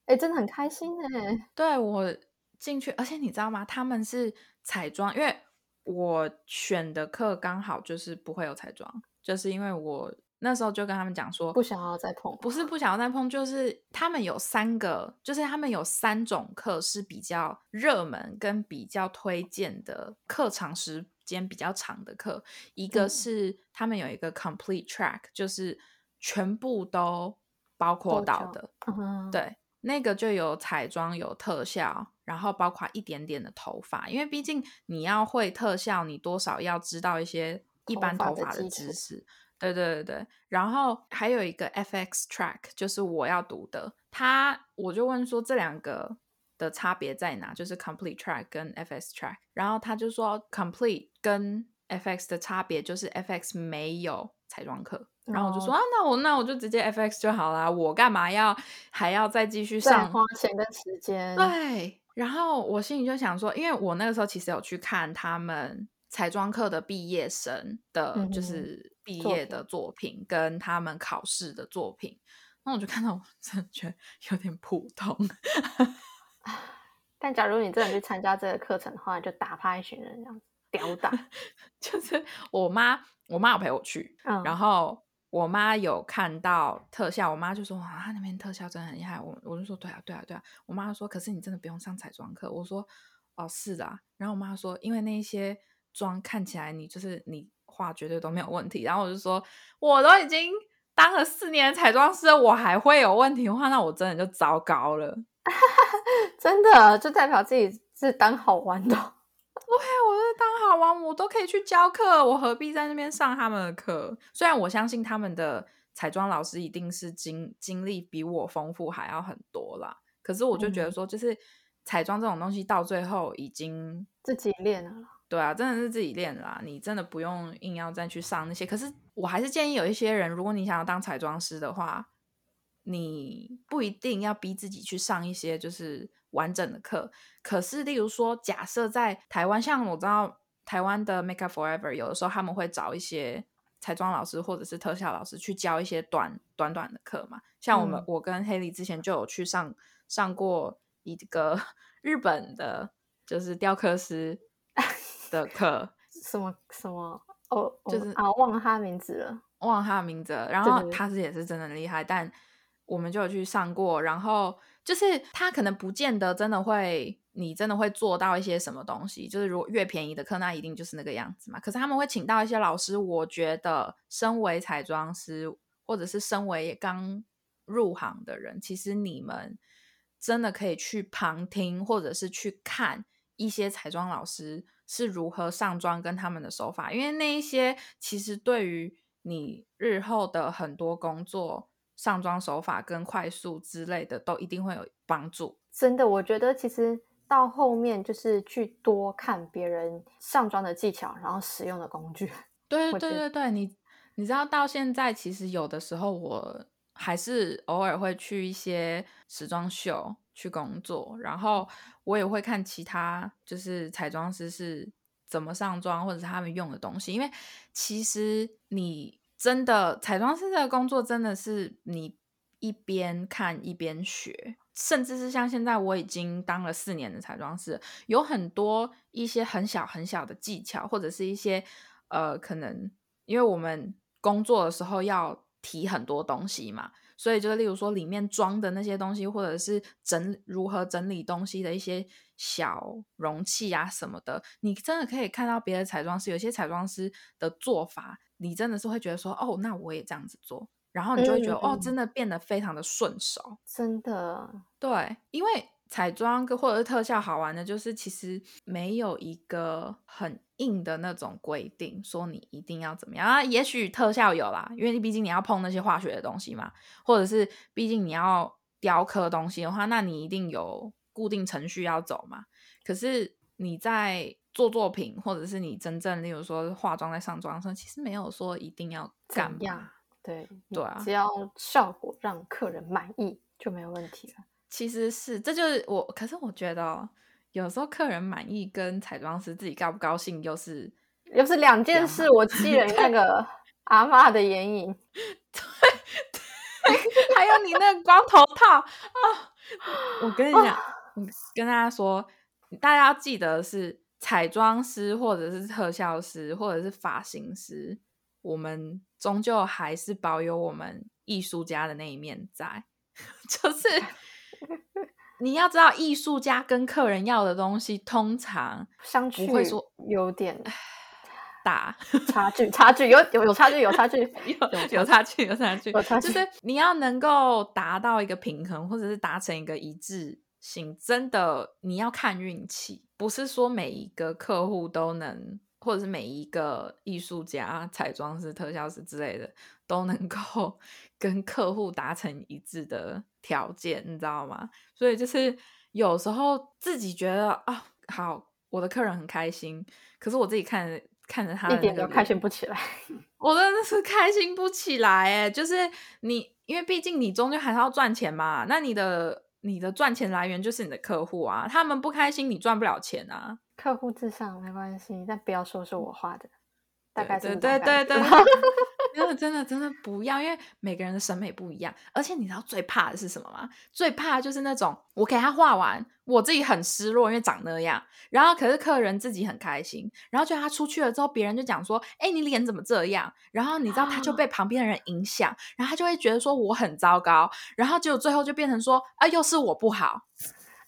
[SPEAKER 2] 哎，真的很开心哎！
[SPEAKER 1] 对我进去，而且你知道吗？他们是彩妆，因为我选的课刚好就是不会有彩妆，就是因为我那时候就跟他们讲说，
[SPEAKER 2] 不想要再碰，
[SPEAKER 1] 不是不想要再碰，就是他们有三个，就是他们有三种课是比较热门跟比较推荐的课长时间比较长的课，一个是他们有一个 complete track，就是全部都包括到的，对。那个就有彩妆，有特效，然后包括一点点的头发，因为毕竟你要会特效，你多少要知道一些一般头发的知识。对对对对，然后还有一个 FX Track，就是我要读的，他我就问说这两个的差别在哪？就是 Complete Track 跟 FX Track，然后他就说 Complete 跟 FX 的差别就是 FX 没有彩妆课。然后我就说啊，那我那我就直接 FX 就好啦，我干嘛要还要再继续上
[SPEAKER 2] 花钱跟时间？
[SPEAKER 1] 对。然后我心里就想说，因为我那个时候其实有去看他们彩妆课的毕业生的，就是毕业的作品跟他们考试的作品，那我就看到，我真的觉得有点普通。
[SPEAKER 2] 但假如你真的去参加这个课程的话，就打趴一群人这样屌打。
[SPEAKER 1] 就是我妈，我妈有陪我去，然后。我妈有看到特效，我妈就说：“啊，那边特效真的很厉害。”我我就说：“对啊，对啊，对啊。”我妈说：“可是你真的不用上彩妆课。”我说：“哦，是的。”然后我妈说：“因为那些妆看起来你就是你画绝对都没有问题。”然后我就说：“我都已经当了四年彩妆师，我还会有问题的话，那我真的就糟糕了。”
[SPEAKER 2] 真的就代表自己是当好玩的。
[SPEAKER 1] 对，我是当好玩，我都可以去教课，我何必在那边上他们的课？虽然我相信他们的彩妆老师一定是经经历比我丰富还要很多啦，可是我就觉得说，就是彩妆这种东西到最后已经
[SPEAKER 2] 自己练了。
[SPEAKER 1] 对啊，真的是自己练啦，你真的不用硬要再去上那些。可是我还是建议有一些人，如果你想要当彩妆师的话，你不一定要逼自己去上一些就是完整的课。可是，例如说，假设在台湾，像我知道台湾的 Make Up Forever，有的时候他们会找一些彩妆老师或者是特效老师去教一些短短短的课嘛。像我们，我跟黑莉之前就有去上上过一个 日本的，就是雕刻师 的课。
[SPEAKER 2] 什么什么？哦，就是啊，忘了他的名字了，
[SPEAKER 1] 忘了他的名字了。然后他是也是真的厉害，但我们就有去上过。然后就是他可能不见得真的会，你真的会做到一些什么东西。就是如果越便宜的课，那一定就是那个样子嘛。可是他们会请到一些老师，我觉得身为彩妆师，或者是身为刚入行的人，其实你们真的可以去旁听，或者是去看一些彩妆老师。是如何上妆跟他们的手法，因为那一些其实对于你日后的很多工作上妆手法跟快速之类的都一定会有帮助。
[SPEAKER 2] 真的，我觉得其实到后面就是去多看别人上妆的技巧，然后使用的工具。
[SPEAKER 1] 对对对对，你你知道到现在其实有的时候我还是偶尔会去一些时装秀。去工作，然后我也会看其他就是彩妆师是怎么上妆，或者是他们用的东西。因为其实你真的彩妆师的工作真的是你一边看一边学，甚至是像现在我已经当了四年的彩妆师，有很多一些很小很小的技巧，或者是一些呃，可能因为我们工作的时候要提很多东西嘛。所以就是，例如说里面装的那些东西，或者是整如何整理东西的一些小容器啊什么的，你真的可以看到别的彩妆师，有些彩妆师的做法，你真的是会觉得说，哦，那我也这样子做，然后你就会觉得，哦，真的变得非常的顺手，
[SPEAKER 2] 真的，
[SPEAKER 1] 对，因为。彩妆跟或者是特效好玩的，就是其实没有一个很硬的那种规定，说你一定要怎么样啊。也许特效有啦，因为毕竟你要碰那些化学的东西嘛，或者是毕竟你要雕刻东西的话，那你一定有固定程序要走嘛。可是你在做作品，或者是你真正例如说化妆在上妆的时候，其实没有说一定要干嘛。
[SPEAKER 2] 对
[SPEAKER 1] 对啊，
[SPEAKER 2] 只要效果让客人满意就没有问题了。
[SPEAKER 1] 其实是，这就是我。可是我觉得，有时候客人满意跟彩妆师自己高不高兴，又是
[SPEAKER 2] 又是两件事。我记得那个阿妈的眼影，
[SPEAKER 1] 对，对还有你那个光头套啊！我跟你讲，跟大家说，大家要记得是彩妆师，或者是特效师，或者是发型师，我们终究还是保有我们艺术家的那一面在，就是。你要知道，艺术家跟客人要的东西通常
[SPEAKER 2] 相
[SPEAKER 1] 不会说
[SPEAKER 2] 有点
[SPEAKER 1] 大
[SPEAKER 2] 差距，差距有有有差距，有差距，
[SPEAKER 1] 有有差距，有差距，
[SPEAKER 2] 有差距。
[SPEAKER 1] 就是你要能够达到一个平衡，或者是达成一个一致性，真的你要看运气，不是说每一个客户都能。或者是每一个艺术家、彩妆师、特效师之类的，都能 够跟客户达成一致的条件，你知道吗？所以就是有时候自己觉得啊，好，我的客人很开心，可是我自己看着看着他
[SPEAKER 2] 一点都开心不起来，
[SPEAKER 1] 我真的是开心不起来哎！就是你，因为毕竟你终究还是要赚钱嘛，那你的你的赚钱来源就是你的客户啊，他们不开心，你赚不了钱啊。
[SPEAKER 2] 客户至上没关系，但不要说是我画的，大概是
[SPEAKER 1] 对对对，真的真的真的不要，因为每个人的审美不一样。而且你知道最怕的是什么吗？最怕就是那种我给他画完，我自己很失落，因为长那样，然后可是客人自己很开心，然后就他出去了之后，别人就讲说：“哎，你脸怎么这样？”然后你知道他就被旁边的人影响，然后他就会觉得说我很糟糕，然后结果最后就变成说：“啊，又是我不好。”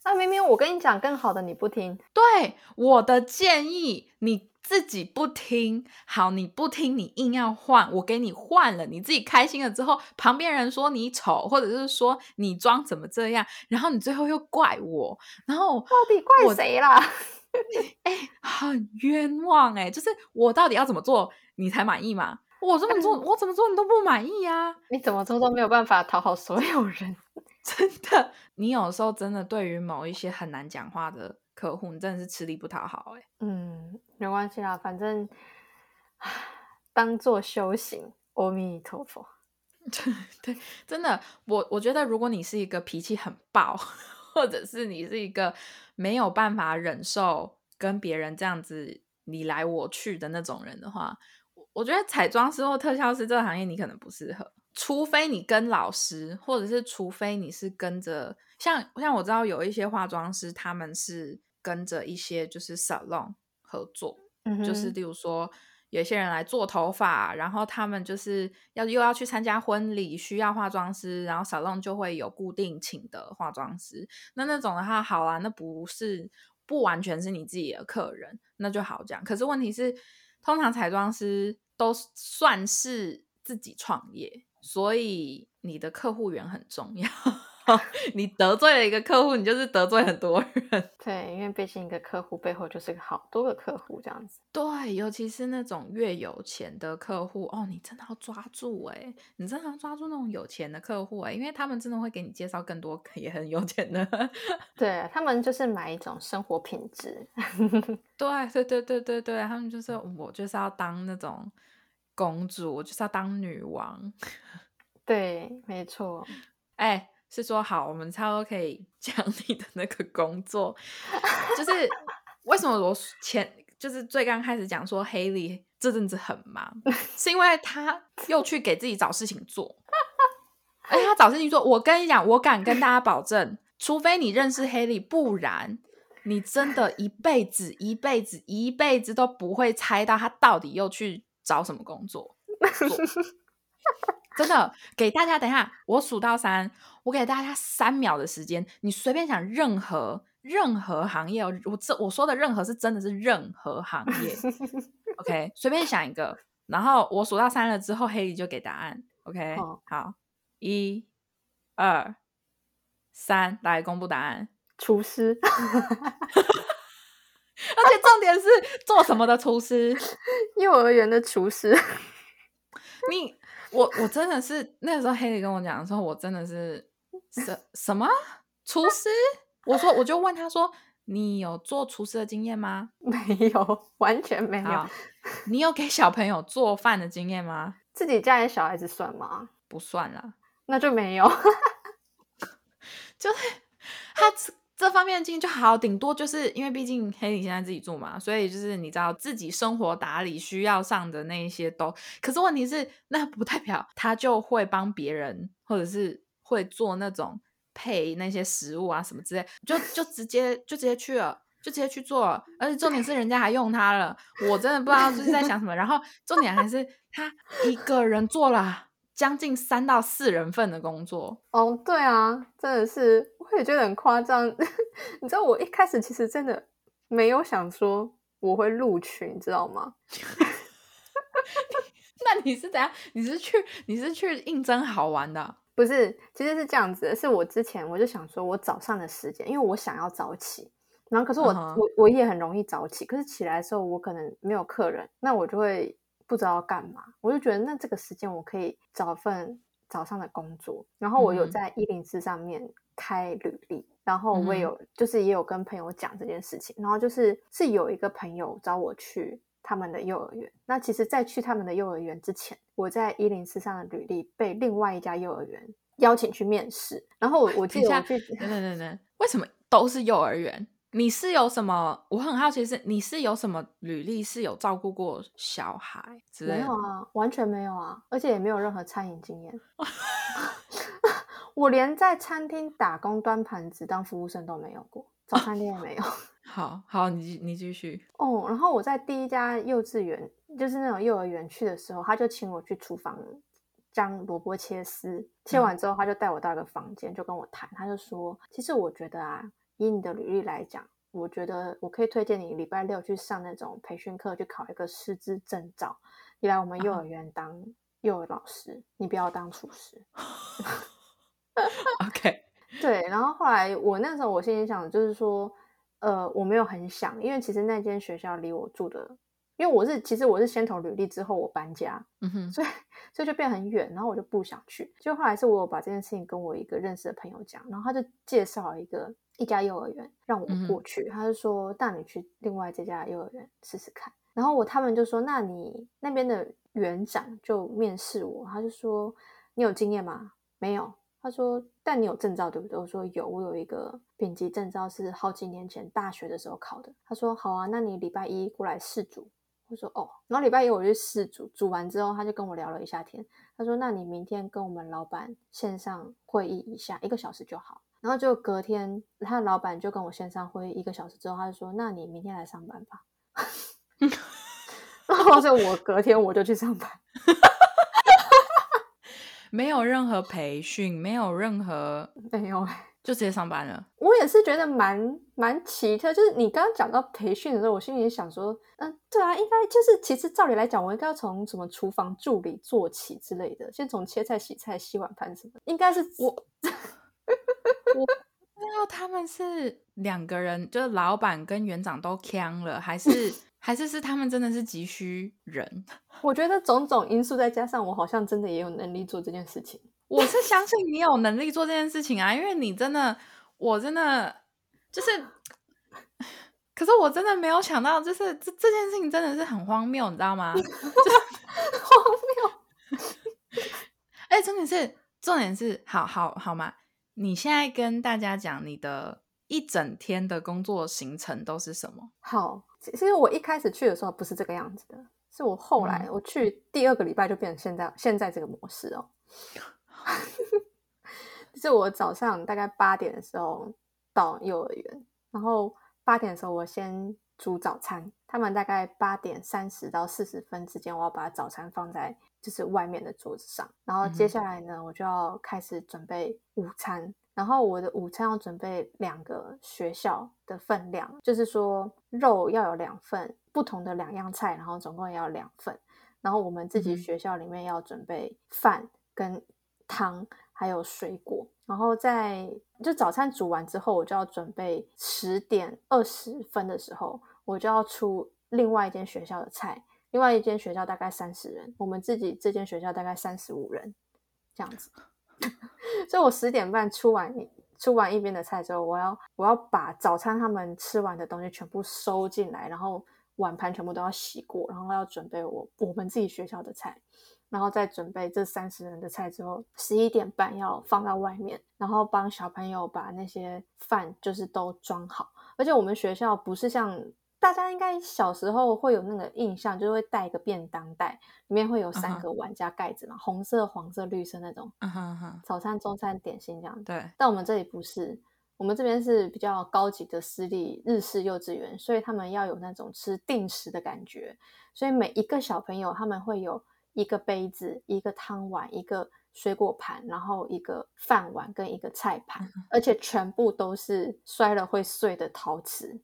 [SPEAKER 2] 那明明我跟你讲更好的，你不听。
[SPEAKER 1] 对我的建议，你自己不听。好，你不听，你硬要换，我给你换了，你自己开心了之后，旁边人说你丑，或者是说你装怎么这样，然后你最后又怪我，然后
[SPEAKER 2] 到底怪谁啦？
[SPEAKER 1] 哎，很冤枉哎！就是我到底要怎么做你才满意嘛？我这么做，我怎么做你都不满意呀？
[SPEAKER 2] 你怎么做都没有办法讨好所有人。
[SPEAKER 1] 真的，你有时候真的对于某一些很难讲话的客户，你真的是吃力不讨好哎。
[SPEAKER 2] 嗯，没关系啦，反正当做修行。阿弥陀佛。
[SPEAKER 1] 对，真的，我我觉得如果你是一个脾气很暴，或者是你是一个没有办法忍受跟别人这样子你来我去的那种人的话，我觉得彩妆师或特效师这个行业你可能不适合，除非你跟老师，或者是除非你是跟着像像我知道有一些化妆师，他们是跟着一些就是 salon 合作，
[SPEAKER 2] 嗯
[SPEAKER 1] 就是例如说。有一些人来做头发，然后他们就是要又要去参加婚礼，需要化妆师，然后 salon 就会有固定请的化妆师。那那种的话，好啊，那不是不完全是你自己的客人，那就好讲。可是问题是，通常彩妆师都算是自己创业，所以你的客户源很重要。你得罪了一个客户，你就是得罪很多人。
[SPEAKER 2] 对，因为毕竟一个客户背后就是个好多个客户这样子。
[SPEAKER 1] 对，尤其是那种越有钱的客户哦，你真的要抓住哎、你真的要抓住那种有钱的客户哎、因为他们真的会给你介绍更多也很有钱的。
[SPEAKER 2] 对他们就是买一种生活品质。
[SPEAKER 1] 对对对对对对，他们就是我就是要当那种公主，我就是要当女王。
[SPEAKER 2] 对，没错。
[SPEAKER 1] 哎，是说好，我们差不多可以 讲你的那个工作，就是为什么我前就是最刚开始讲说黑莉这阵子很忙，是因为他又去给自己找事情做，而且他找事情做，我跟你讲，我敢跟大家保证，除非你认识黑莉，不然你真的一辈子、一辈子、一辈子都不会猜到他到底又去找什么工作 做。真的，给大家等一下，我数到三，我给大家三秒的时间，你随便想任何任何行业哦，我这我说的任何是真的是任何行业，OK，随便想一个，然后我数到三了之后，黑莉就给答案，OK，
[SPEAKER 2] 好
[SPEAKER 1] 好，一、二、三，来公布答案，
[SPEAKER 2] 厨师，
[SPEAKER 1] 而且重点是做什么的厨师，
[SPEAKER 2] 幼儿园的厨师。
[SPEAKER 1] 你我我真的是那个时候黑莉跟我讲的时候，我真的是什什么厨师？我说我就问他说，你有做厨师的经验吗？
[SPEAKER 2] 没有，完全没有。，
[SPEAKER 1] 你有给小朋友做饭的经验吗？
[SPEAKER 2] 自己家里小孩子算吗？
[SPEAKER 1] 不算啦，
[SPEAKER 2] 那就没有。
[SPEAKER 1] 就是他这方面的经验就好，顶多就是因为毕竟黑莉现在自己住嘛，所以就是你知道自己生活打理需要上的那一些都，可是问题是那不代表他就会帮别人，或者是会做那种配那些食物啊什么之类，就就直接就直接去了。就直接去做了，而且重点是人家还用他了，我真的不知道就是在想什么。然后重点还是他一个人做了将近三到四人份的工作，
[SPEAKER 2] 哦，对啊，真的是，我也觉得很夸张。你知道，我一开始其实真的没有想说我会录取，你知道吗？
[SPEAKER 1] 那你是怎样？你是去你是去应征好玩的？
[SPEAKER 2] 不是，其实是这样子的，是我之前我就想说，我早上的时间，因为我想要早起，然后可是我、我我也很容易早起，可是起来的时候我可能没有客人，那我就会不知道要干嘛，我就觉得那这个时间我可以找份早上的工作，然后我有在一零四上面开履历，然后我也
[SPEAKER 1] 嗯
[SPEAKER 2] 有、就是也有跟朋友讲这件事情，然后就是是有一个朋友找我去他们的幼儿园。那其实，在去他们的幼儿园之前，我在一零四上的履历被另外一家幼儿园邀请去面试。然后我我记得我去，
[SPEAKER 1] 等等等等，为什么都是幼儿园？你是有什么？我很好奇是你是有什么履历是有照顾过小孩之类的？
[SPEAKER 2] 没有啊，完全没有啊，而且也没有任何餐饮经验。我连在餐厅打工端盘子当服务生都没有过，早餐店也没有。
[SPEAKER 1] 好好，你继你继续。
[SPEAKER 2] 哦，然后我在第一家幼稚园，就是那种幼儿园去的时候，他就请我去厨房将萝卜切丝，切
[SPEAKER 1] 嗯
[SPEAKER 2] 完之后，他就带我到一个房间，就跟我谈，他就说，其实我觉得啊，以你的履历来讲，我觉得我可以推荐你礼拜六去上那种培训课，去考一个师资证照，你来我们幼
[SPEAKER 1] 啊
[SPEAKER 2] 儿园当幼儿老师，你不要当厨师。
[SPEAKER 1] OK，
[SPEAKER 2] 对，然后后来我那时候我心里想就是说，呃，我没有很想，因为其实那间学校离我住的，因为我是其实我是先投履历之后我搬家，
[SPEAKER 1] 嗯哼，
[SPEAKER 2] 所以所以就变很远，然后我就不想去。就后来是我有把这件事情跟我一个认识的朋友讲，然后他就介绍一个一家幼儿园让我过去，他就说带你去另外这家幼儿园试试看。然后我他们就说，那你那边的园长就面试我，他就说你有经验吗？没有。他说：“但你有证照对不对？”我说：“有，我有一个丙级证照，是好几年前大学的时候考的。”他说：“好啊，那你礼拜一过来试煮。”我说哦，然后礼拜一我去试煮，煮完之后他就跟我聊了一下天，他说那你明天跟我们老板线上会议一下，一个小时就好。然后就隔天他的老板就跟我线上会议一个小时之后，他就说那你明天来上班吧。然后就我隔天我就去上班，
[SPEAKER 1] 没有任何培训，没有任何
[SPEAKER 2] 没有
[SPEAKER 1] 就直接上班了。
[SPEAKER 2] 我也是觉得蛮蛮奇特，就是你刚刚讲到培训的时候，我心里想说，嗯，对啊，应该就是其实照理来讲，我应该要从什么厨房助理做起之类的，先从切菜、洗菜、洗碗盘什么，应该是
[SPEAKER 1] 我我那要他们是两个人，就是老板跟园长都呛了，还是还是是他们真的是急需人？
[SPEAKER 2] 我觉得种种因素再加上我好像真的也有能力做这件事情。
[SPEAKER 1] 我是相信你有能力做这件事情啊，因为你真的，我真的就是，可是我真的没有想到，就是这这件事情真的是很荒谬，你知道吗？
[SPEAKER 2] 荒谬。
[SPEAKER 1] 哎，重点是，重点是，好好好嘛，你现在跟大家讲你的一整天的工作行程都是什么？
[SPEAKER 2] 好，其实我一开始去的时候不是这个样子的，是我后来我去第二个礼拜就变成现在现在这个模式哦。就是我早上大概八点的时候到幼儿园，然后八点的时候我先煮早餐，他们大概八点三十到四十分之间，我要把早餐放在就是外面的桌子上，然后接下来呢，我就要开始准备午餐，然后我的午餐要准备两个学校的分量，就是说肉要有两份，不同的两样菜，然后总共要两份，然后我们自己学校里面要准备饭跟。汤还有水果，然后在就早餐煮完之后，我就要准备十点二十分的时候，我就要出另外一间学校的菜。另外一间学校大概三十人，我们自己这间学校大概三十五人，这样子。所以我十点半出完出完一边的菜之后，我要我要把早餐他们吃完的东西全部收进来，然后碗盘全部都要洗过，然后要准备我我们自己学校的菜。然后再准备这三十人的菜之后，十一点半要放到外面，然后帮小朋友把那些饭就是都装好。而且我们学校不是像大家应该小时候会有那个印象，就是会带一个便当袋，里面会有三个碗加盖子嘛，红色、黄色、绿色那种。早餐、中餐、点心这样。
[SPEAKER 1] 对。
[SPEAKER 2] 但我们这里不是，我们这边是比较高级的私立日式幼稚园，所以他们要有那种吃定时的感觉，所以每一个小朋友他们会有。一个杯子，一个汤碗，一个水果盘，然后一个饭碗跟一个菜盘，而且全部都是摔了会碎的陶瓷。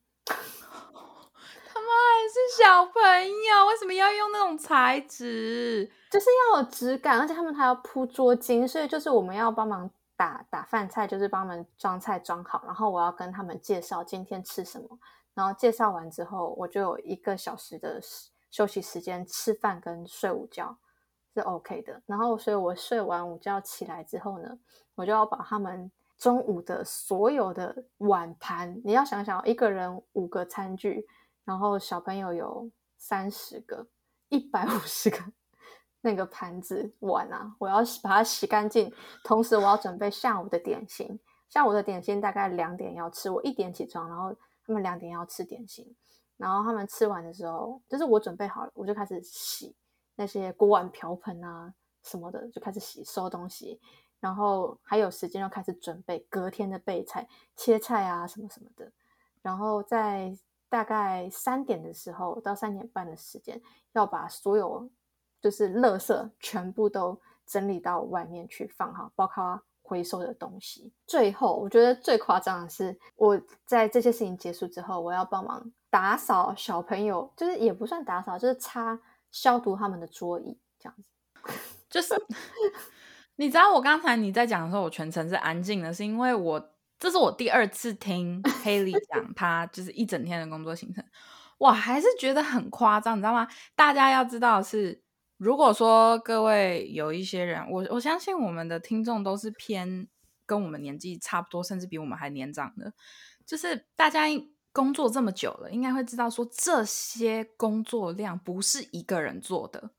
[SPEAKER 1] 是小朋友，为什么要用那种材质？
[SPEAKER 2] 就是要有质感，而且他们还要铺桌巾，所以就是我们要帮忙打打饭菜，就是帮他们装菜装好，然后我要跟他们介绍今天吃什么，然后介绍完之后，我就有一个小时的休息时间，吃饭跟睡午觉。是 OK 的，然后所以我睡完午觉起来之后呢，我就要把他们中午的所有的碗盘，你要想想，一个人五个餐具，然后小朋友有三十个，一百五十个那个盘子碗啊，我要把它洗干净。同时，我要准备下午的点心，下午的点心大概两点要吃，我一点起床，然后他们两点要吃点心，然后他们吃完的时候，就是我准备好了，我就开始洗。那些锅碗瓢盆啊什么的，就开始洗收东西，然后还有时间要开始准备隔天的备菜，切菜啊什么什么的。然后在大概三点的时候到三点半的时间，要把所有就是垃圾全部都整理到外面去放好，包括回收的东西。最后，我觉得最夸张的是，我在这些事情结束之后，我要帮忙打扫小朋友，就是也不算打扫，就是擦。消毒他们的桌椅，这样子，
[SPEAKER 1] 就是 你知道，我刚才你在讲的时候，我全程是安静的，是因为我这是我第二次听 Haley 讲他就是一整天的工作行程，我还是觉得很夸张，你知道吗？大家要知道是，如果说各位有一些人，我我相信我们的听众都是偏跟我们年纪差不多，甚至比我们还年长的，就是大家。工作这么久了，应该会知道说这些工作量不是一个人做的。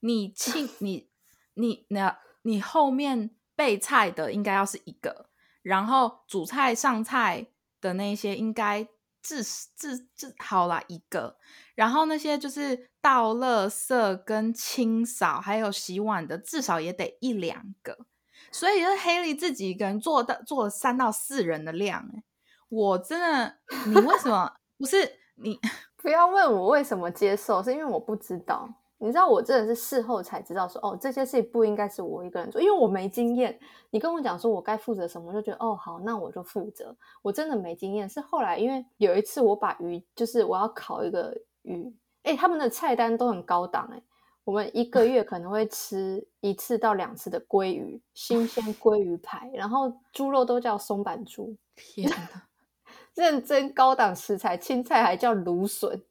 [SPEAKER 1] 你庆 你你那，你后面备菜的应该要是一个，然后煮菜上菜的那些应该至至至好了一个，然后那些就是倒垃圾跟清扫还有洗碗的，至少也得一两个。所以就是黑莉自己一个人做到做了三到四人的量，哎，我真的，你为什么 不是你？
[SPEAKER 2] 不要问我为什么接受，是因为我不知道。你知道我真的是事后才知道说，哦，这些事情不应该是我一个人做，因为我没经验。你跟我讲说我该负责什么，我就觉得哦好，那我就负责。我真的没经验，是后来因为有一次我把鱼，就是我要烤一个鱼，哎，他们的菜单都很高档，哎，我们一个月可能会吃一次到两次的鲑鱼，新鲜 鲑鱼排，然后猪肉都叫松板猪，
[SPEAKER 1] 天哪，
[SPEAKER 2] 认真高档食材，青菜还叫芦笋。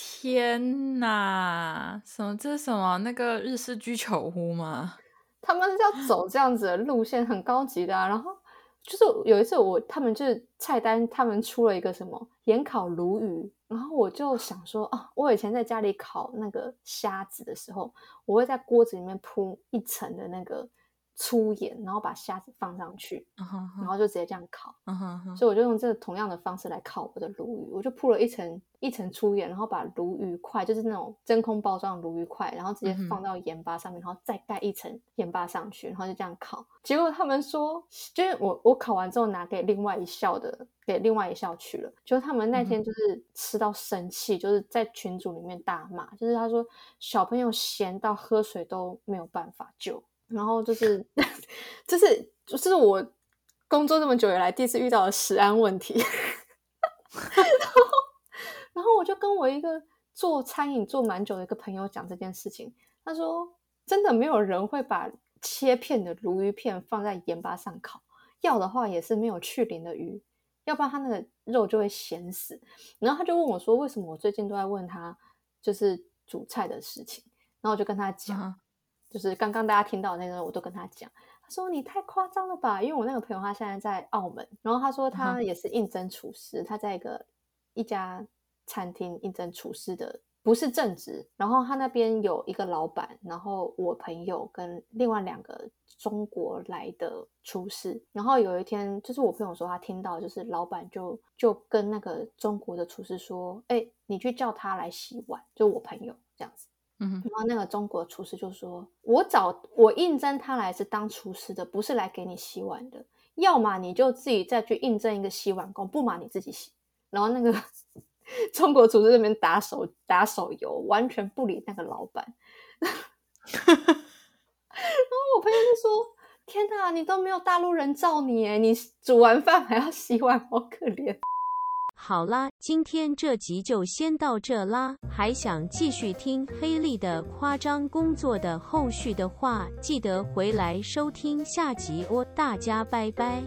[SPEAKER 1] 天呐，什么这是什么那个日式居酒屋吗？
[SPEAKER 2] 他们要走这样子的路线，很高级的。啊然后就是有一次我他们就是菜单，他们出了一个什么盐烤鲈鱼，然后我就想说啊，我以前在家里烤那个虾子的时候，我会在锅子里面铺一层的那个。粗盐，然后把虾子放上去，然后就直接这样烤。所以我就用这个同样的方式来烤我的鲈鱼。我就铺了一层一层粗盐，然后把鲈鱼块，就是那种真空包装的鲈鱼块，然后直接放到盐巴上面，然后再盖一层盐巴上去，然后就这样烤。结果他们说，就是我我烤完之后拿给另外一校的，给另外一校去了。就他们那天就是吃到生气，就是在群组里面大骂，就是他说小朋友咸到喝水都没有办法救。然后就是，就是，就是我工作这么久以来第一次遇到的食安问题。然后，我就跟我一个做餐饮做蛮久的一个朋友讲这件事情，他说：“真的没有人会把切片的鲈鱼片放在盐巴上烤，要的话也是没有去鳞的鱼，要不然他那个肉就会咸死。”然后他就问我说：“为什么我最近都在问他就是煮菜的事情？”然后我就跟他讲。就是刚刚大家听到那个，我都跟他讲，他说你太夸张了吧？因为我那个朋友他现在在澳门，然后他说他也是应征厨师，他在一个一家餐厅应征厨师的，不是正职。然后他那边有一个老板，然后我朋友跟另外两个中国来的厨师。然后有一天，就是我朋友说他听到，就是老板就就跟那个中国的厨师说：“哎，你去叫他来洗碗。”就我朋友这样子。然后那个中国厨师就说：“我找我应征他来是当厨师的，不是来给你洗碗的。要么你就自己再去应征一个洗碗工，不嘛你自己洗。”然后那个 中国厨师那边打手打手游，完全不理那个老板。然后我朋友就说：“天哪，你都没有大陆人罩你你煮完饭还要洗碗，好可怜。”
[SPEAKER 3] 好啦，今天这集就先到这啦。还想继续听黑利的夸张工作的后续的话，记得回来收听下集哦。大家拜拜。